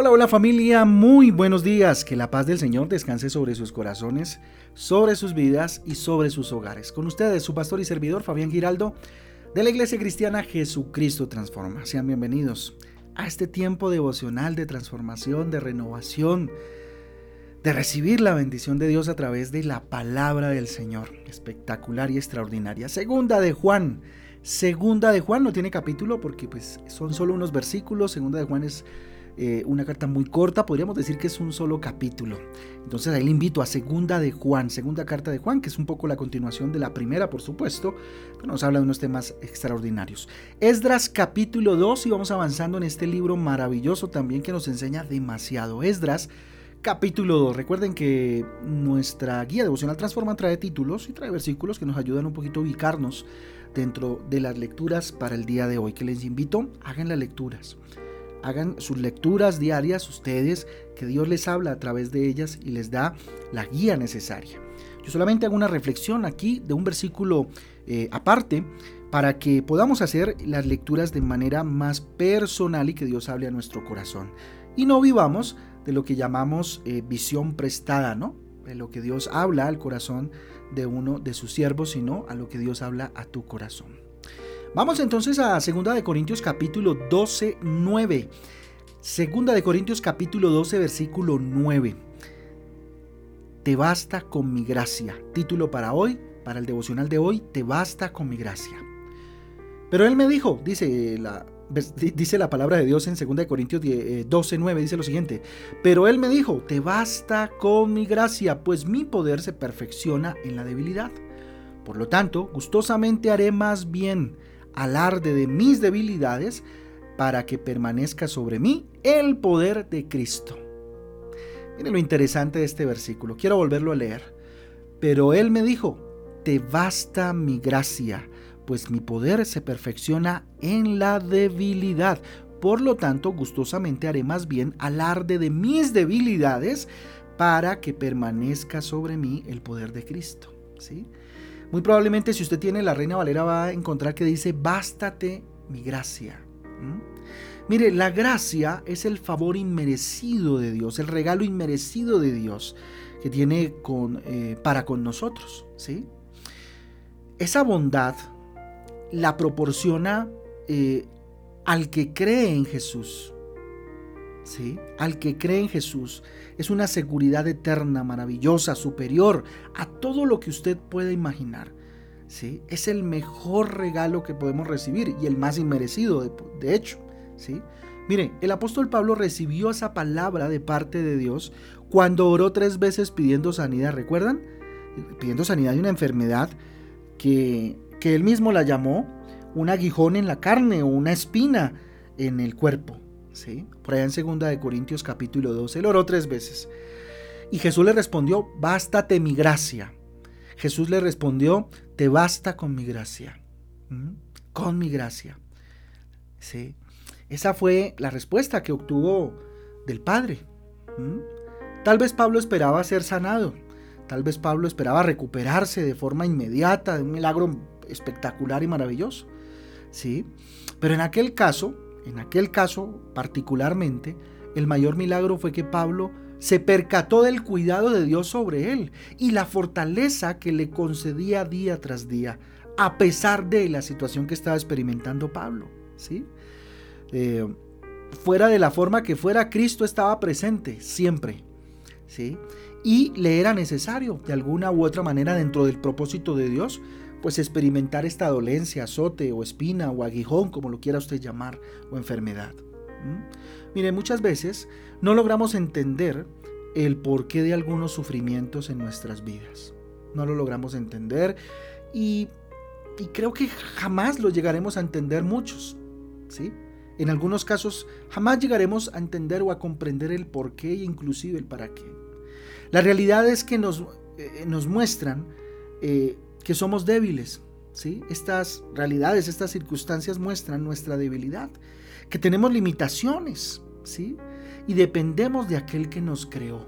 Hola, hola familia, muy buenos días. Que la paz del Señor descanse sobre sus corazones, sobre sus vidas y sobre sus hogares. Con ustedes, su pastor y servidor Fabián Giraldo, de la Iglesia Cristiana Jesucristo Transforma. Sean bienvenidos a este tiempo devocional de transformación, de renovación, de recibir la bendición de Dios a través de la palabra del Señor. Espectacular y extraordinaria. Segunda de Juan. Segunda de Juan no tiene capítulo porque pues son solo unos versículos. Segunda de Juan es eh, una carta muy corta, podríamos decir que es un solo capítulo. Entonces ahí le invito a Segunda de Juan, Segunda carta de Juan, que es un poco la continuación de la primera, por supuesto, que nos habla de unos temas extraordinarios. Esdras capítulo 2 y vamos avanzando en este libro maravilloso también que nos enseña demasiado. Esdras capítulo 2. Recuerden que nuestra guía devocional Transforma trae títulos y trae versículos que nos ayudan un poquito a ubicarnos dentro de las lecturas para el día de hoy, que les invito, hagan las lecturas hagan sus lecturas diarias ustedes, que Dios les habla a través de ellas y les da la guía necesaria. Yo solamente hago una reflexión aquí de un versículo eh, aparte para que podamos hacer las lecturas de manera más personal y que Dios hable a nuestro corazón. Y no vivamos de lo que llamamos eh, visión prestada, ¿no? De lo que Dios habla al corazón de uno de sus siervos, sino a lo que Dios habla a tu corazón. Vamos entonces a 2 de Corintios capítulo 12, 9. 2 de Corintios capítulo 12, versículo 9. Te basta con mi gracia. Título para hoy, para el devocional de hoy, te basta con mi gracia. Pero él me dijo, dice la, dice la palabra de Dios en 2 de Corintios 12, 9, eh, dice lo siguiente, pero él me dijo, te basta con mi gracia, pues mi poder se perfecciona en la debilidad. Por lo tanto, gustosamente haré más bien alarde de mis debilidades para que permanezca sobre mí el poder de Cristo. Miren lo interesante de este versículo. Quiero volverlo a leer. Pero Él me dijo, te basta mi gracia, pues mi poder se perfecciona en la debilidad. Por lo tanto, gustosamente haré más bien alarde de mis debilidades para que permanezca sobre mí el poder de Cristo. ¿Sí? Muy probablemente si usted tiene la Reina Valera va a encontrar que dice, bástate mi gracia. Mire, la gracia es el favor inmerecido de Dios, el regalo inmerecido de Dios que tiene eh, para con nosotros. ¿sí? Esa bondad la proporciona eh, al que cree en Jesús. Al que cree en Jesús es una seguridad eterna, maravillosa, superior a todo lo que usted pueda imaginar. ¿sí? Es el mejor regalo que podemos recibir y el más inmerecido, de, de hecho. ¿sí? Mire, el apóstol Pablo recibió esa palabra de parte de Dios cuando oró tres veces pidiendo sanidad. ¿Recuerdan? Pidiendo sanidad de una enfermedad que, que él mismo la llamó un aguijón en la carne o una espina en el cuerpo. Por allá en 2 de Corintios capítulo 12, él oró tres veces. Y Jesús le respondió, bástate mi gracia. Jesús le respondió, te basta con mi gracia. ¿Mm? Con mi gracia. ¿Sí? Esa fue la respuesta que obtuvo del Padre. ¿Mm? Tal vez Pablo esperaba ser sanado. Tal vez Pablo esperaba recuperarse de forma inmediata, de un milagro espectacular y maravilloso. ¿Sí? Pero en aquel caso, en aquel caso particularmente, el mayor milagro fue que Pablo se percató del cuidado de Dios sobre él y la fortaleza que le concedía día tras día, a pesar de la situación que estaba experimentando Pablo. ¿sí? Eh, fuera de la forma que fuera, Cristo estaba presente siempre. ¿sí? Y le era necesario, de alguna u otra manera, dentro del propósito de Dios, pues experimentar esta dolencia, azote o espina o aguijón, como lo quiera usted llamar, o enfermedad. Mire, muchas veces no logramos entender el porqué de algunos sufrimientos en nuestras vidas. No lo logramos entender y, y creo que jamás lo llegaremos a entender muchos. ¿sí? En algunos casos jamás llegaremos a entender o a comprender el porqué e inclusive el para qué. La realidad es que nos, eh, nos muestran eh, que somos débiles. ¿sí? Estas realidades, estas circunstancias muestran nuestra debilidad, que tenemos limitaciones ¿sí? y dependemos de aquel que nos creó.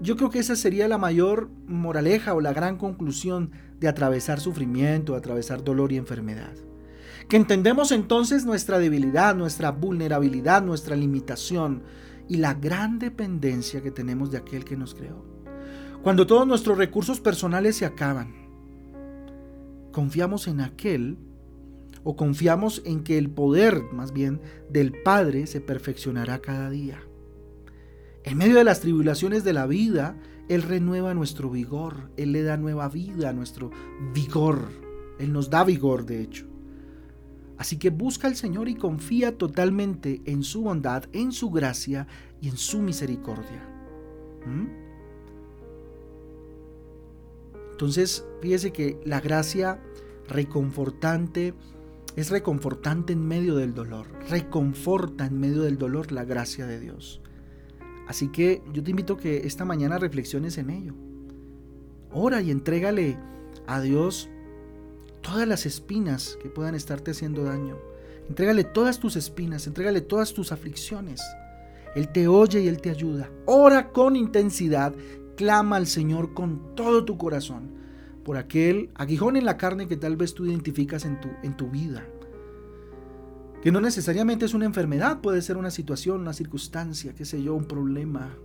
Yo creo que esa sería la mayor moraleja o la gran conclusión de atravesar sufrimiento, de atravesar dolor y enfermedad. que entendemos entonces nuestra debilidad, nuestra vulnerabilidad, nuestra limitación y la gran dependencia que tenemos de aquel que nos creó. Cuando todos nuestros recursos personales se acaban, confiamos en aquel o confiamos en que el poder, más bien, del Padre se perfeccionará cada día. En medio de las tribulaciones de la vida, Él renueva nuestro vigor, Él le da nueva vida a nuestro vigor, Él nos da vigor, de hecho. Así que busca al Señor y confía totalmente en su bondad, en su gracia y en su misericordia. ¿Mm? Entonces, fíjese que la gracia reconfortante es reconfortante en medio del dolor. Reconforta en medio del dolor la gracia de Dios. Así que yo te invito a que esta mañana reflexiones en ello. Ora y entrégale a Dios todas las espinas que puedan estarte haciendo daño. Entrégale todas tus espinas, entrégale todas tus aflicciones. Él te oye y Él te ayuda. Ora con intensidad, clama al Señor con todo tu corazón por aquel aguijón en la carne que tal vez tú identificas en tu, en tu vida. Que no necesariamente es una enfermedad, puede ser una situación, una circunstancia, qué sé yo, un problema.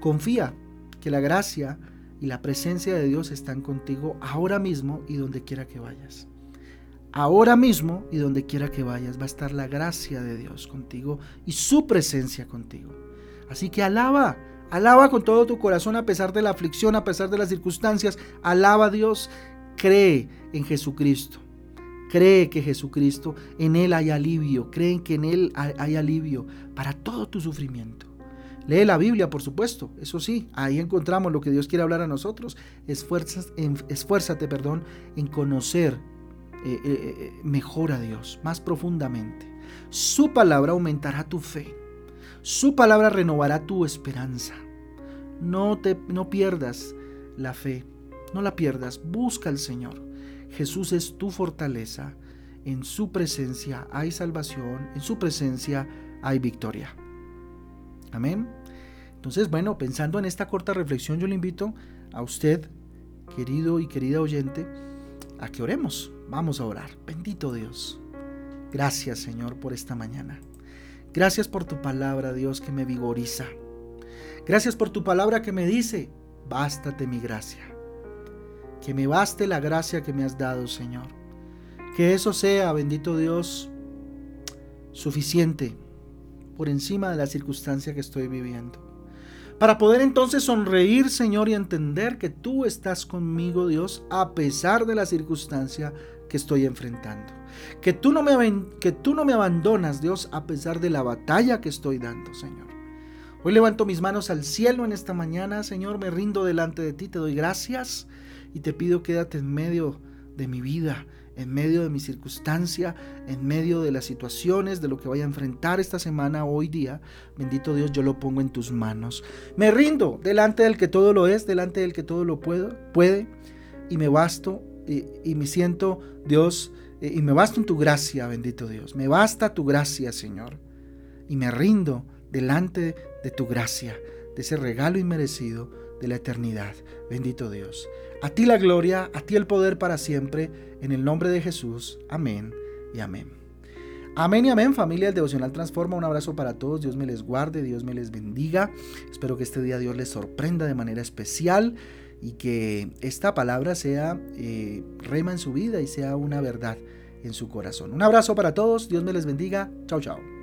Confía que la gracia y la presencia de Dios están contigo ahora mismo y donde quiera que vayas. Ahora mismo y donde quiera que vayas va a estar la gracia de Dios contigo y su presencia contigo. Así que alaba, alaba con todo tu corazón a pesar de la aflicción, a pesar de las circunstancias. Alaba a Dios, cree en Jesucristo. Cree que Jesucristo, en Él hay alivio, cree que en Él hay alivio para todo tu sufrimiento. Lee la Biblia, por supuesto, eso sí, ahí encontramos lo que Dios quiere hablar a nosotros. esfuérzate, perdón, en conocer eh, eh, eh, mejor a Dios, más profundamente. Su palabra aumentará tu fe. Su palabra renovará tu esperanza. No, te, no pierdas la fe, no la pierdas, busca al Señor. Jesús es tu fortaleza. En su presencia hay salvación, en su presencia hay victoria. Amén. Entonces, bueno, pensando en esta corta reflexión, yo le invito a usted, querido y querida oyente, a que oremos. Vamos a orar. Bendito Dios. Gracias, Señor, por esta mañana. Gracias por tu palabra, Dios, que me vigoriza. Gracias por tu palabra que me dice, bástate mi gracia. Que me baste la gracia que me has dado, Señor. Que eso sea, bendito Dios, suficiente por encima de la circunstancia que estoy viviendo. Para poder entonces sonreír, Señor, y entender que tú estás conmigo, Dios, a pesar de la circunstancia que estoy enfrentando. Que tú no me, que tú no me abandonas, Dios, a pesar de la batalla que estoy dando, Señor. Hoy levanto mis manos al cielo en esta mañana, Señor, me rindo delante de ti, te doy gracias y te pido quédate en medio de mi vida, en medio de mi circunstancia, en medio de las situaciones, de lo que voy a enfrentar esta semana, hoy día. Bendito Dios, yo lo pongo en tus manos. Me rindo delante del que todo lo es, delante del que todo lo puedo, puede, y me basto y, me siento, Dios, eh, y me basto en tu gracia, bendito Dios. Me basta tu gracia, Señor. Y me rindo delante de tu gracia, de ese regalo inmerecido de la eternidad. Bendito Dios. A ti la gloria, a ti el poder para siempre, en el nombre de Jesús. Amén y amén. Amén y amén, familia del Devocional Transforma. Un abrazo para todos. Dios me les guarde, Dios me les bendiga. Espero que este día Dios les sorprenda de manera especial y que esta palabra sea eh, rema en su vida y sea una verdad en su corazón. Un abrazo para todos. Dios me les bendiga. Chao, chao.